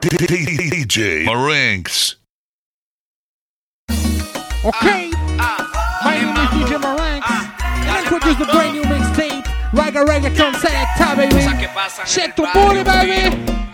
DJ Marinks. Okay. My name is DJ Marinks. And I produce the brand new mixtape. Ragga Reggaeton Selecta, baby. Shake tu booty, baby.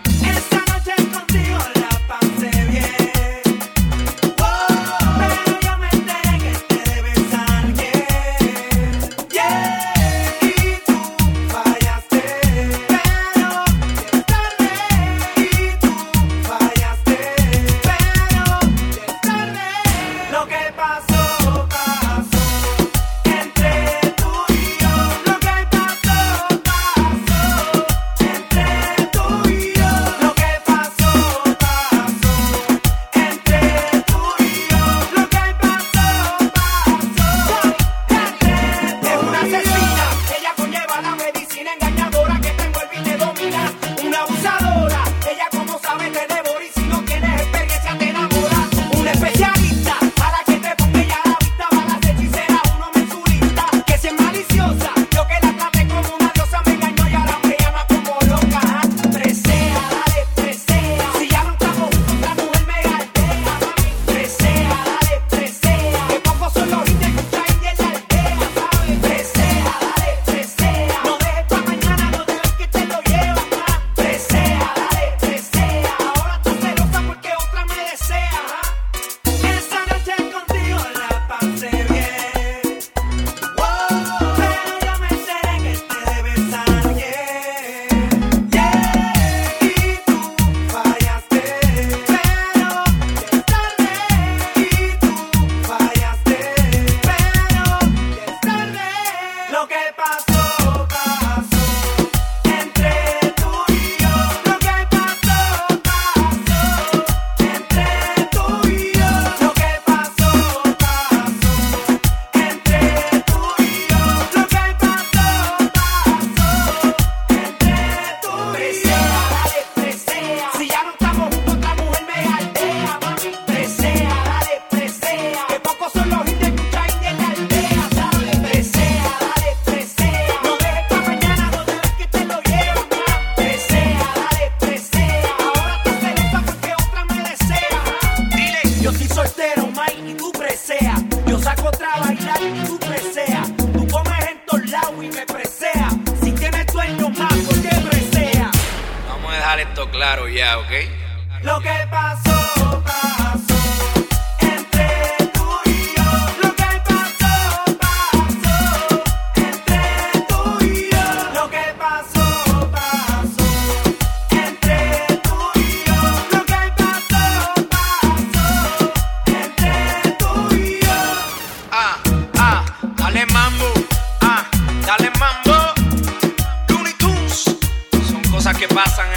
In this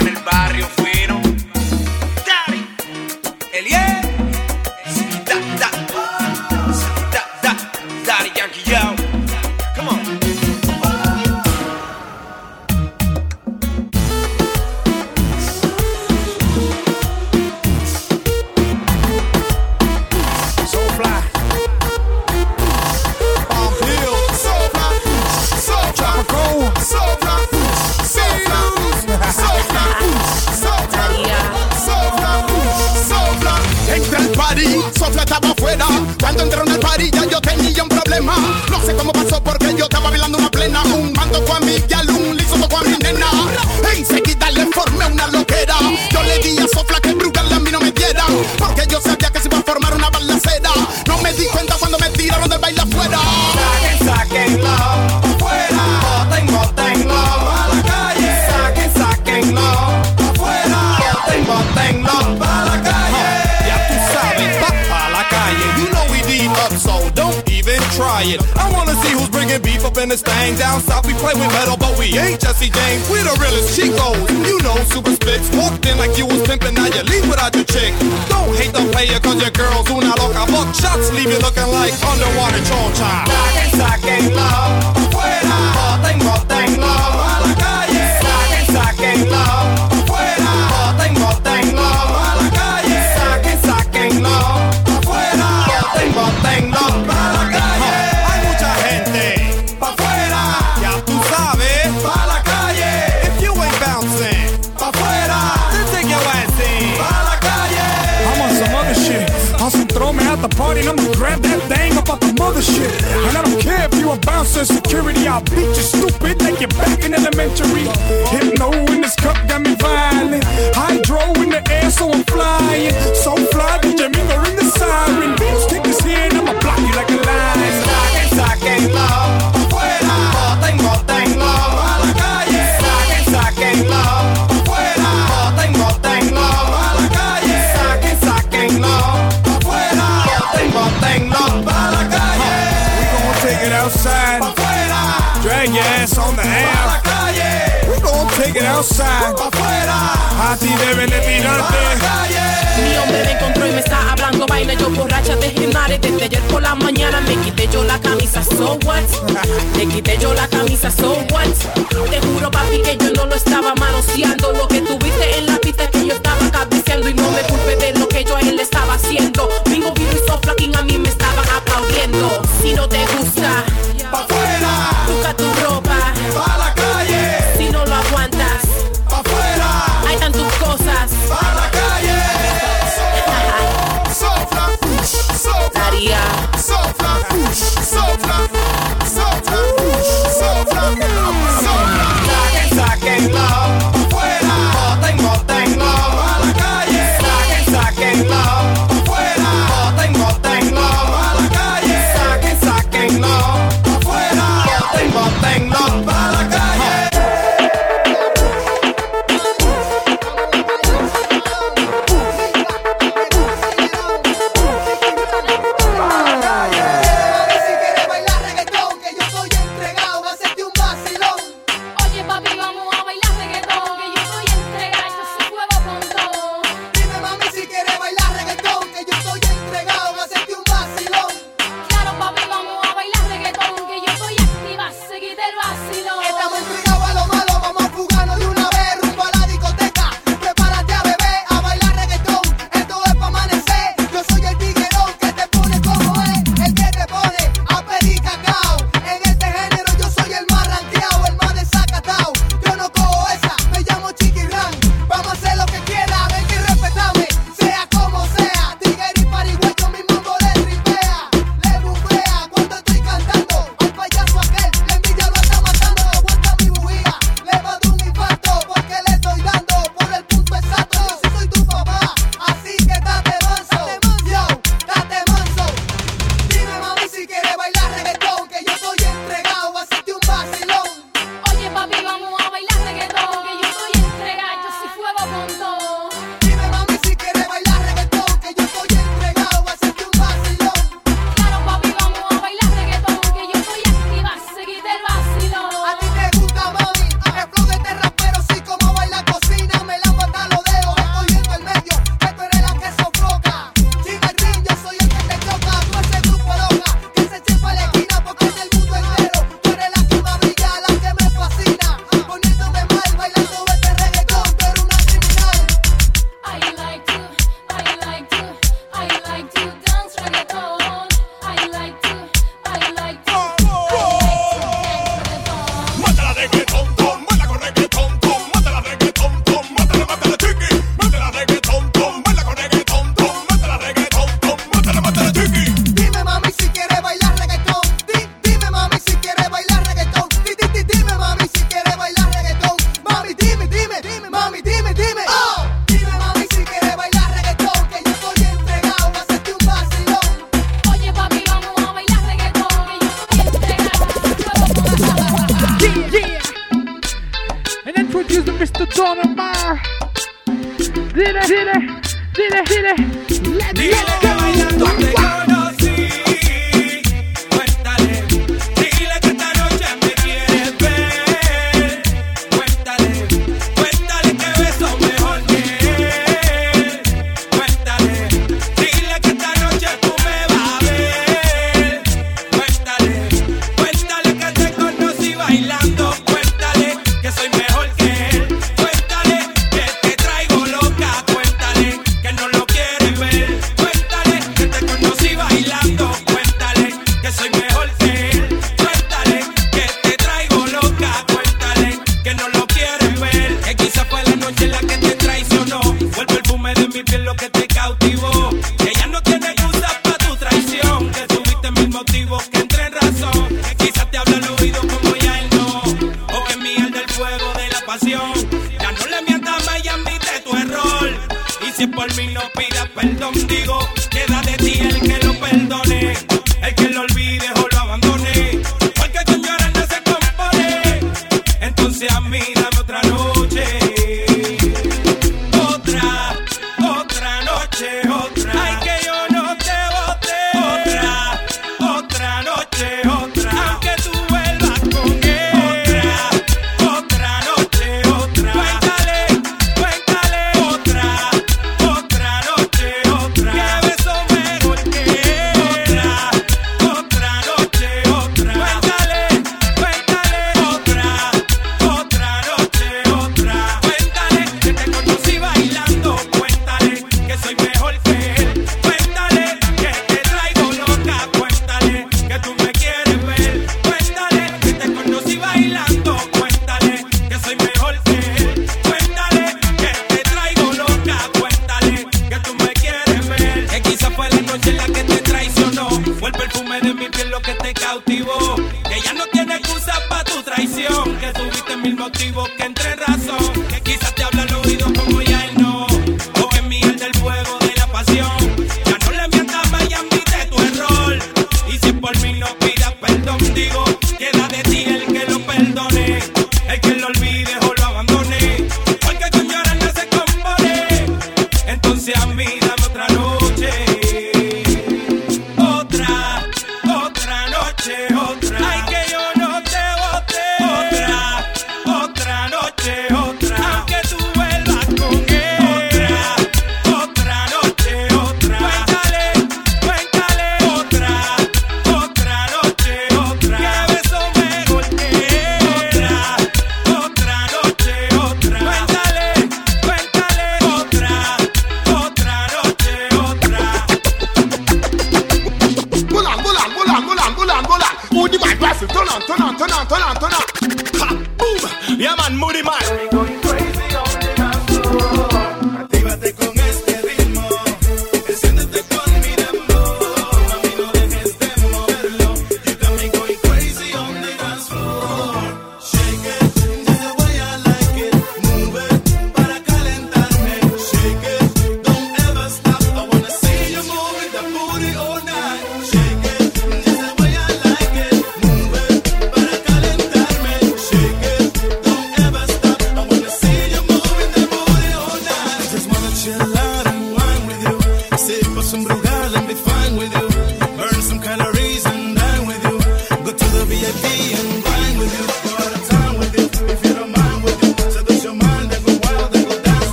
out the party and I'm gonna grab that thing up off the mother shit. And I don't care if you a bouncer, security, I'll beat you stupid take you back in elementary. Hypno in this cup got me violent. Hydro in the air, so I'm flying. So fly that you're in the siren. kick this here and I'ma block you like a afuera. A ti deben de tirarte. Mi hombre me encontró y me está hablando vaina. Yo borracha de gimnasia desde ayer por la mañana. Me quité yo la camisa, so what? Me quité yo la camisa, so what? Te juro, papi, que yo no lo estaba manoseando. Lo que tuviste en la pista es que yo estaba cabeceando. Y no me culpe de lo que yo a él estaba haciendo. Bingo, vino y soflacking a mí me estaban aplaudiendo. Si no te gusta, pa' fuera. Busca tu ropa. Pa' yeah.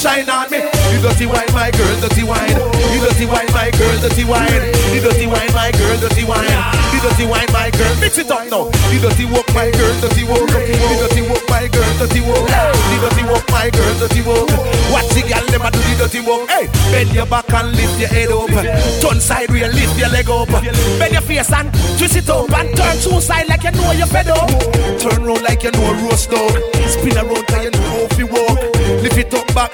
Sunshine on me. You dirty wine, my girl, dirty wine. You dirty wine, my girl, dirty wine. You dirty wine, my girl, dirty wine. You dirty wine, my girl, mix it up now. You dirty walk, my girl, dirty walk. You dirty walk, my girl, dirty walk. You dirty walk, my girl, dirty walk. Watch the girl, them a do the dirty walk. Hey, bend your back and lift your head up. Turn side real, lift your leg up. Bend your face and twist it up and turn two side like you know you're fed up. Turn round like you know a roast dog. Spin around like you know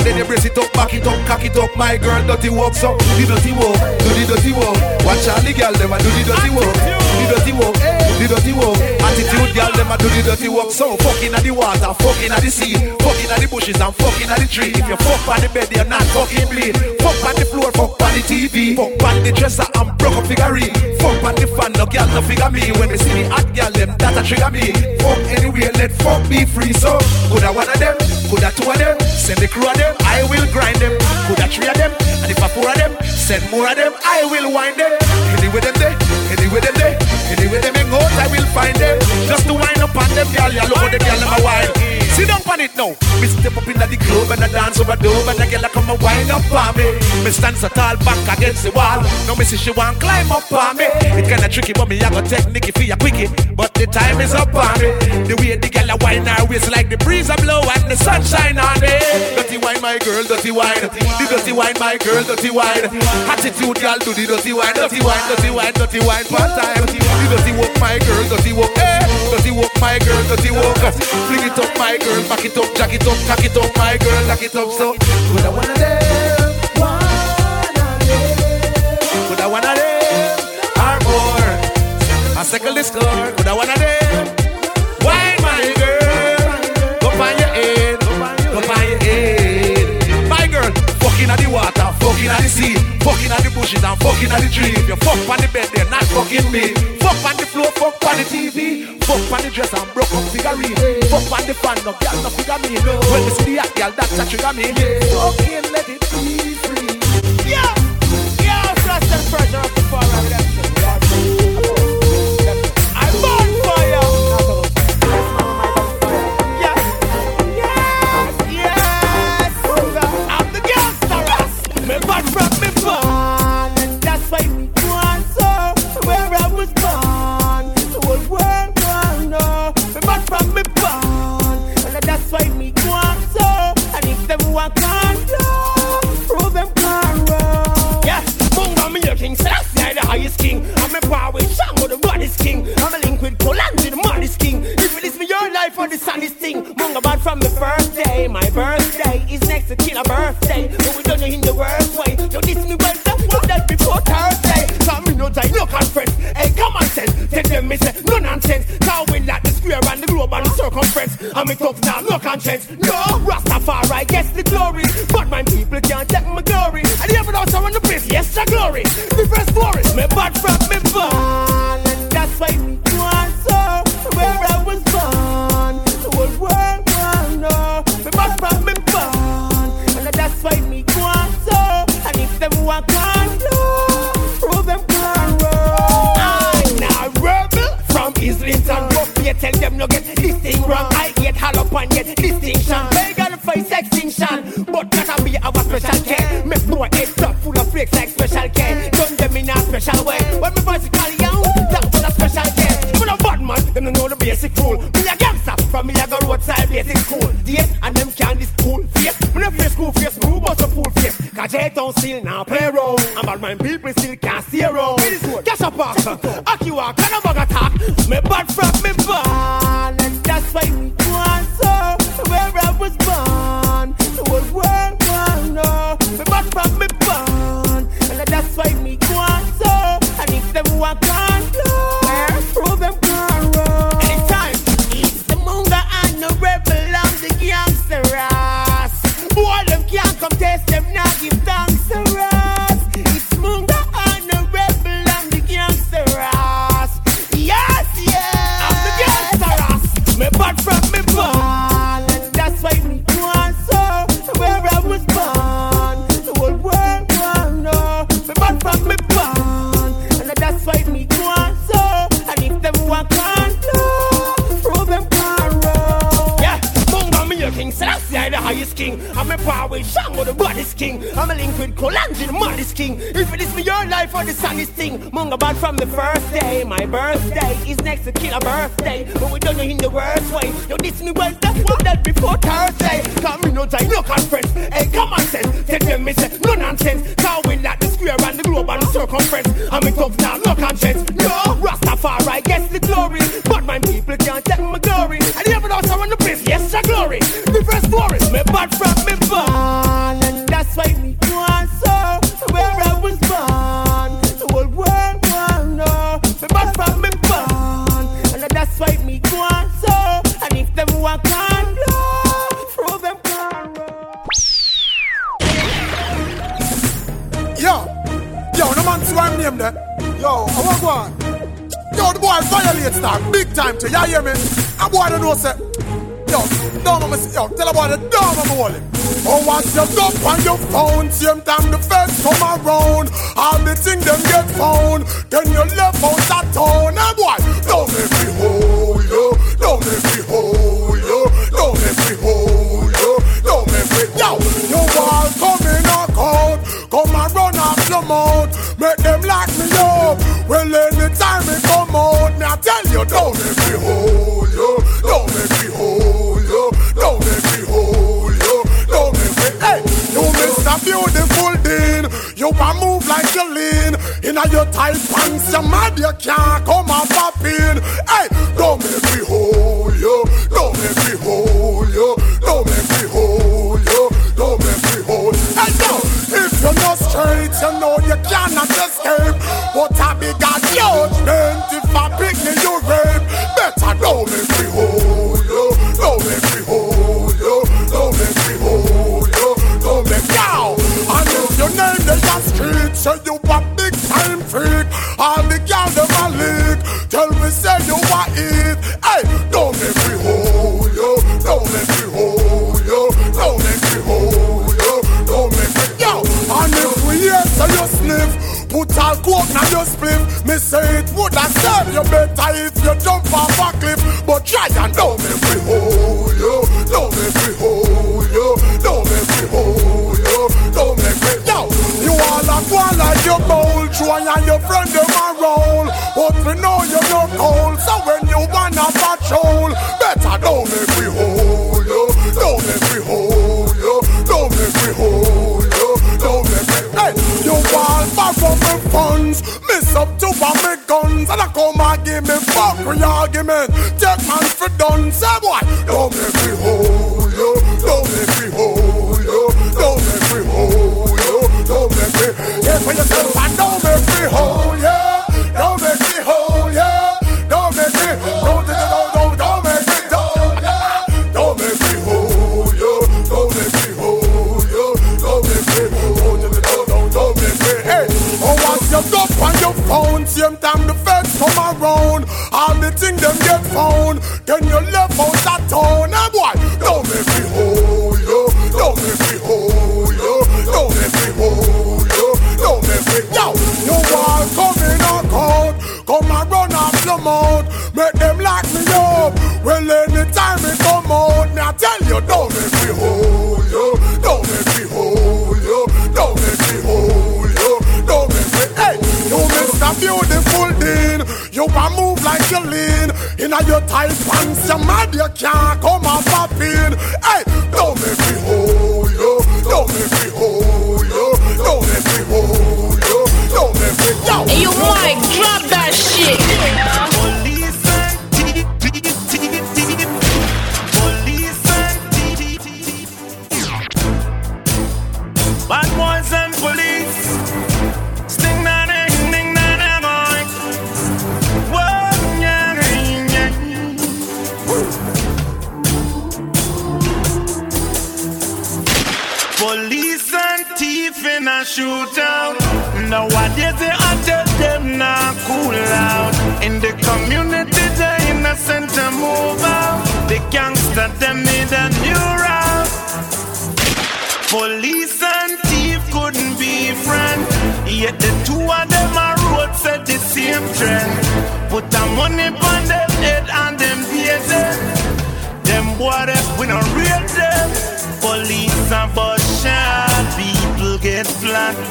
then you brace it up, back it up, cock it up. My girl, Do the dirty walk, so do the dirty walk, do the dirty walk. Watch all the girl, them a do the dirty walk, the dirty walk, the dirty work. Attitude, girl, them a do the dirty work. So fucking at the water, fucking at the sea, fucking at the bushes and fucking at the tree. If you fuck on the bed, you're not fucking bleed. Fuck on the floor, fuck on the TV, fuck on the dresser and broke up figurine. Fuck on the fan, no girl, no figure me. When they see me hot girl, them that a trigger me. Fuck anywhere, let fuck be free. So coulda one of them, coulda two of them, send the crew of them, I will grind them. Coulda three of them, and if I four of them, send more of them, I will wind them. Anyway them there, anyway them there, anyway them hang out, I will find them. Just to wind up on them, girl, you look how the girl them a wine. Sit down on it now. Me step up in the club and I dance over dove and the girl a come and wind up on me. Me stand so tall back against the wall. Now me see she want climb up on me. It kinda tricky, but me I got technique for ya quickie. But the time is up on me. The way the girl a wind her waist like the breeze a blow and the sunshine on me. Dirty wine, my girl, dirty wine. The dirty wine, my girl, dirty wine. Attitude, girl, do the dirty wine, dirty wine, dirty wine, dirty wine, part time. The dirty walk, my girl, dirty walk, eh? Dirty walk, my girl, dirty walk. Fling it up, my girl, back it up, jack it up, cock it up, my girl, lock it up. So, could I one of them? Could I of them? Or more? I circle the score. Could I of them? Why, my girl? Go on your head, go on your head. My girl, fucking at the water, fucking at the sea, fucking at the bushes and fucking at the tree. If you fuck on the bed, they're not fucking me. Fuck on the floor, fuck on the TV, fuck on the dress and broke up figurine. Fuck on the fan, no girl, no figure me. When you see the hot girl, that's a trigger me. Fucking let it be free. Yeah, yeah, trust and pressure of the far right same time the feds come around.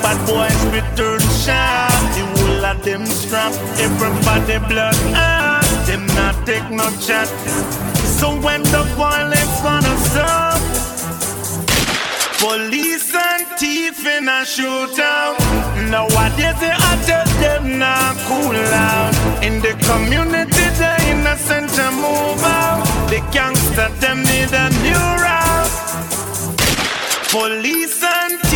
Bad boys return shot. The whole of them strap, everybody blood ah, them not take no chat. So when the violence gonna stop, police and thief in a shootout. Nowadays they I tell them not cool out. In the community, the innocent to move out. The gangster them need a new route. Police and thief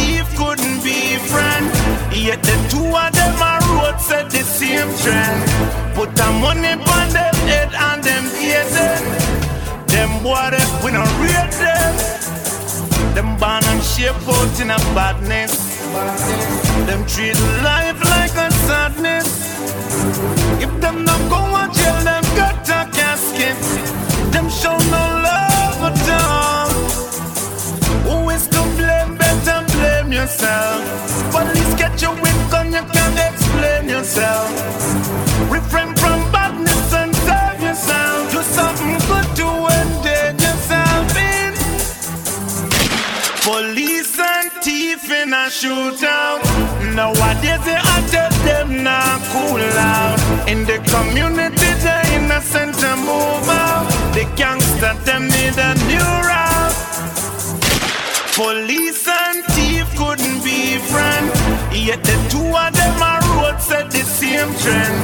friends. Yet the two of them are road set the same trend. Put the money on them head and them ears. Them boy them, we don't rate them. Them born and shape out in a badness. Them treat life like a sadness. If them not go on jail, them got a casket. Them show no love yourself. Police get you with gun, you can't explain yourself. Refrain from badness and save yourself. Do something good to endanger yourself in. Police and thief in a shootout. Nowadays they I tell them not cool out. In the community, the innocent move out. The gangster them need a new route. Police and couldn't be friends. Yet the two of them are road set the same trend.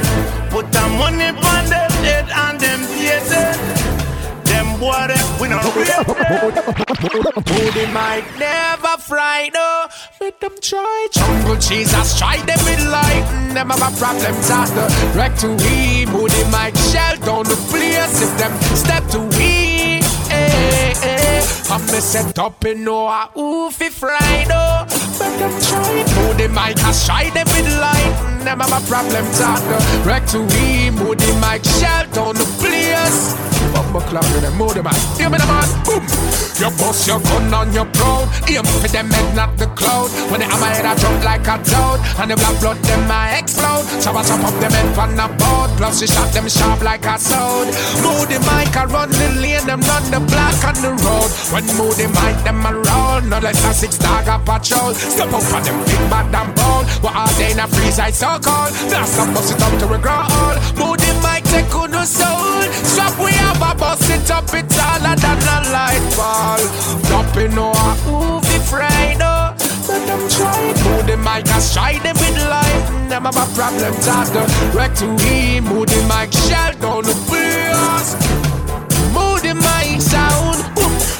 Put the money on them head and them theater. Them boy them we not Booty might never fry no. Let them try. Jungle Jesus try them with light. Them have a problem the wreck to we. Booty might shell down the place if them step to I'm a set up in no a oofy Friday. Let them try. Booty might has try them with light. Have a problem the wreck to we. Booty might shell down the place. Bumbo clock with them, move them out. Hear me the man, boom. You bust your gun on your proud. Aim for them head, not the cloud. When the hammer head, I jump like a toad. And the black blood, them I explode. So I chop up them head from the board. Plus we shot them sharp like a sword. Move the mic, I run the lane, them run the block on the road. When move the mic, them around. Not less than six dog a patrol. Step up for them big bad and bold. What are they in a freeze, I so cold. Now stop bust it up to a growl. Move the mic, take on the soul. Strap we have a bust it up, it's taller than a light ball. Drop in no a movie Friday. Let them try. Move the mic, I try them with life. Them have a problem, talk the wreck to him. Move the mic, shell down the bass. Move the mic sound.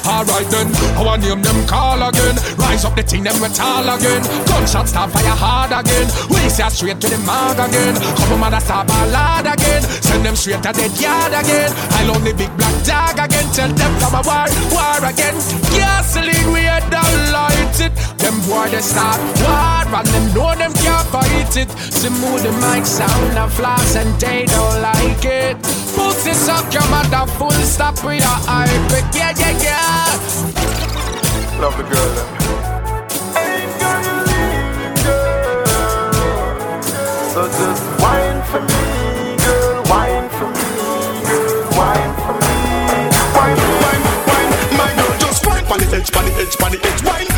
Alright then, want name them call again. Rise up the thing, them we tall again. Gunshots start fire hard again. We say straight to the mark again. Couple mother start ballad again. Send them straight to the yard again. I love the big black dog again. Tell them come a war, war again. Gasoline we had to light it. Them boy they start war and them know them can't fight it. So move the mic sound and floss and they don't like it. Put Pussy suck your mother full stop with a hype. Yeah, yeah, yeah. Love the girl. Eh? Then. So just wine for me, girl, wine for me, girl, wine for me. Wine, wine, wine, my girl, just wine pon the edge, pon the edge, pon the edge, wine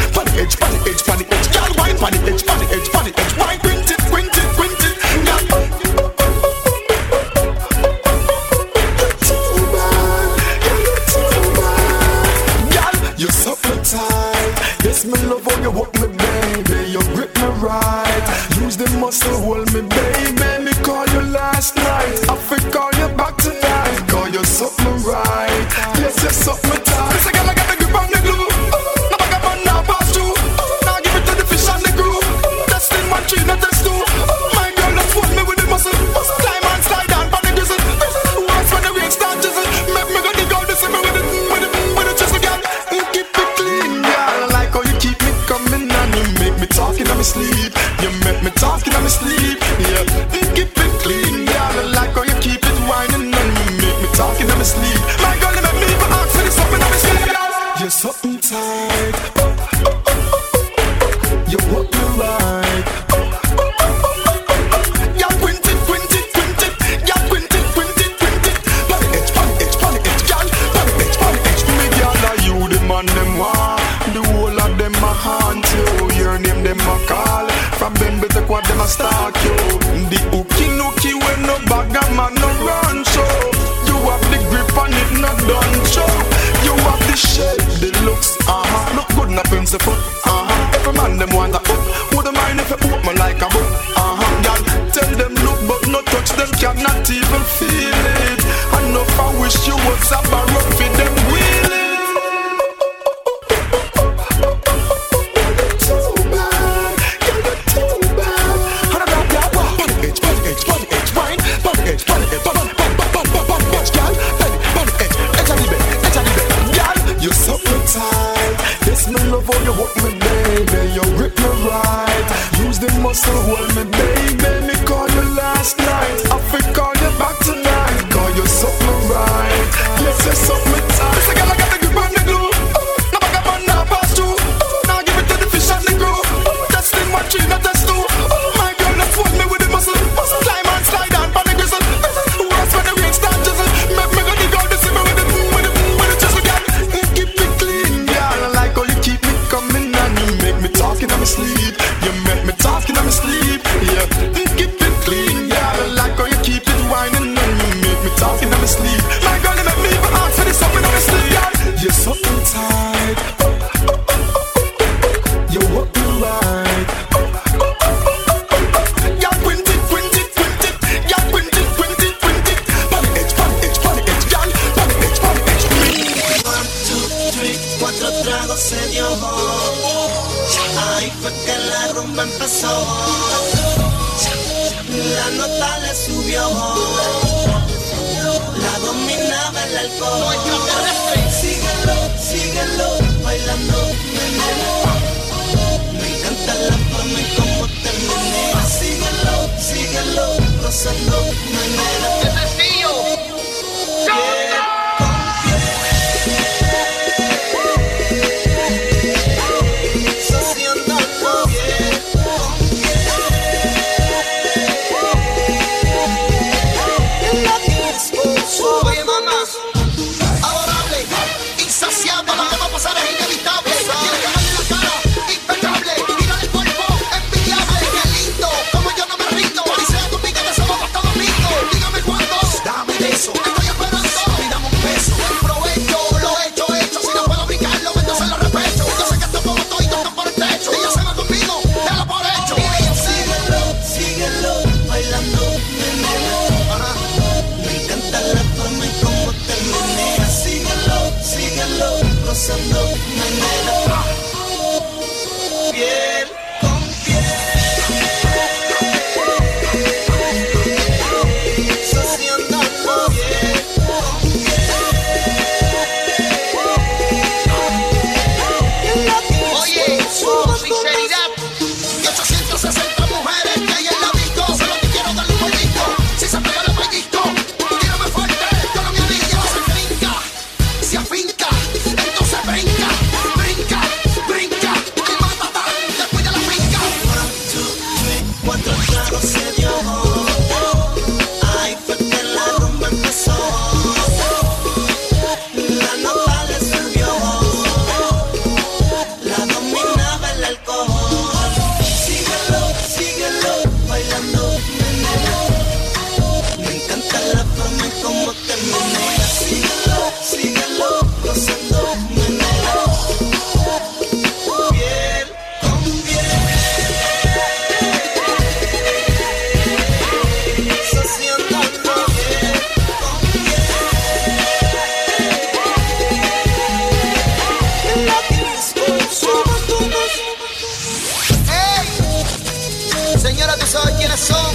señora, tú sabes quiénes son.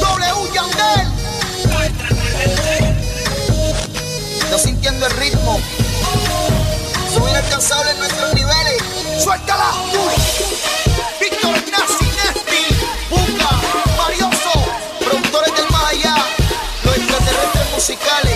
W Yandel. No sintiendo el ritmo. Son inalcanzables nuestros niveles. ¡Suéltala! ¡Víctor Nazi Nesti! ¡Bunga! ¡Varioso! ¡Productores del más allá! ¡Los extraterrestres musicales!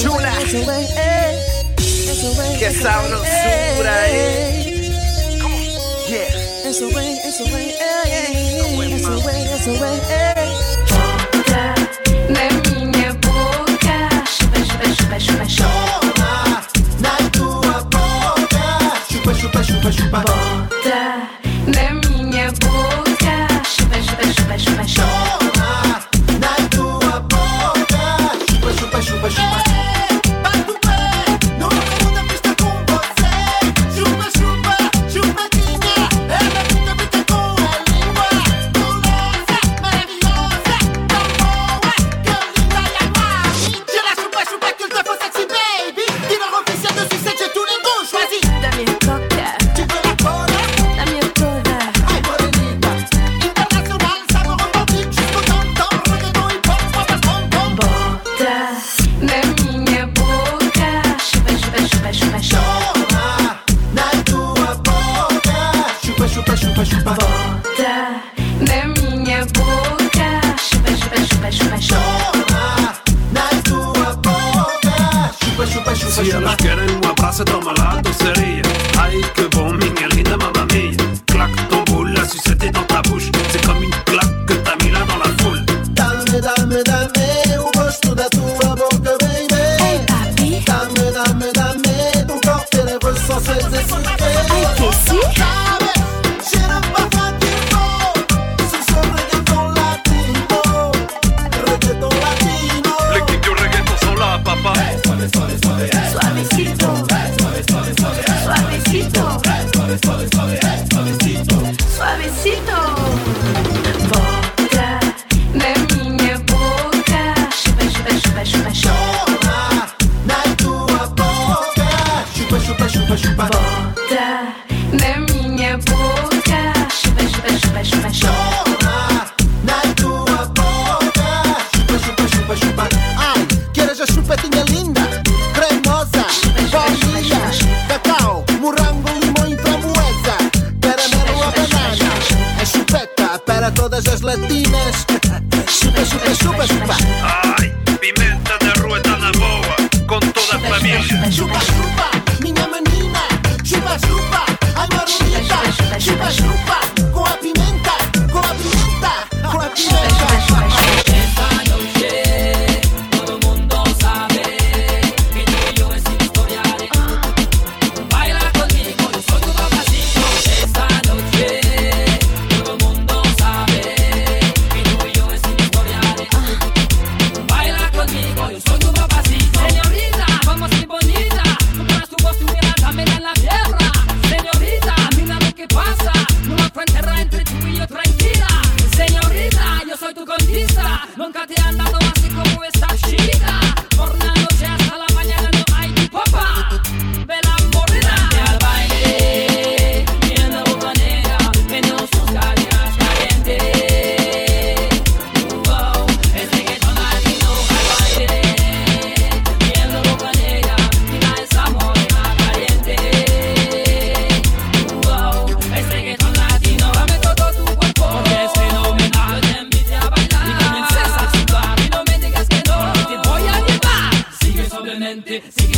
Juna. Que sabrosura, eh. Come on, yeah. It's Na minha boca, chupa, chupa, chupa, chupa, chupa. Toma, na tua boca, chupa, chupa, chupa, chupa. Suavecito. Suavecito. it.